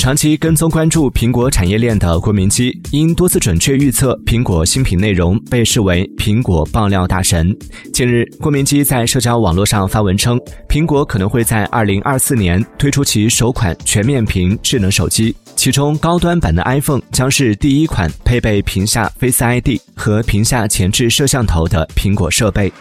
长期跟踪关注苹果产业链的郭明基，因多次准确预测苹果新品内容，被视为苹果爆料大神。近日，郭明基在社交网络上发文称，苹果可能会在二零二四年推出其首款全面屏智能手机，其中高端版的 iPhone 将是第一款配备屏下 Face ID 和屏下前置摄像头的苹果设备。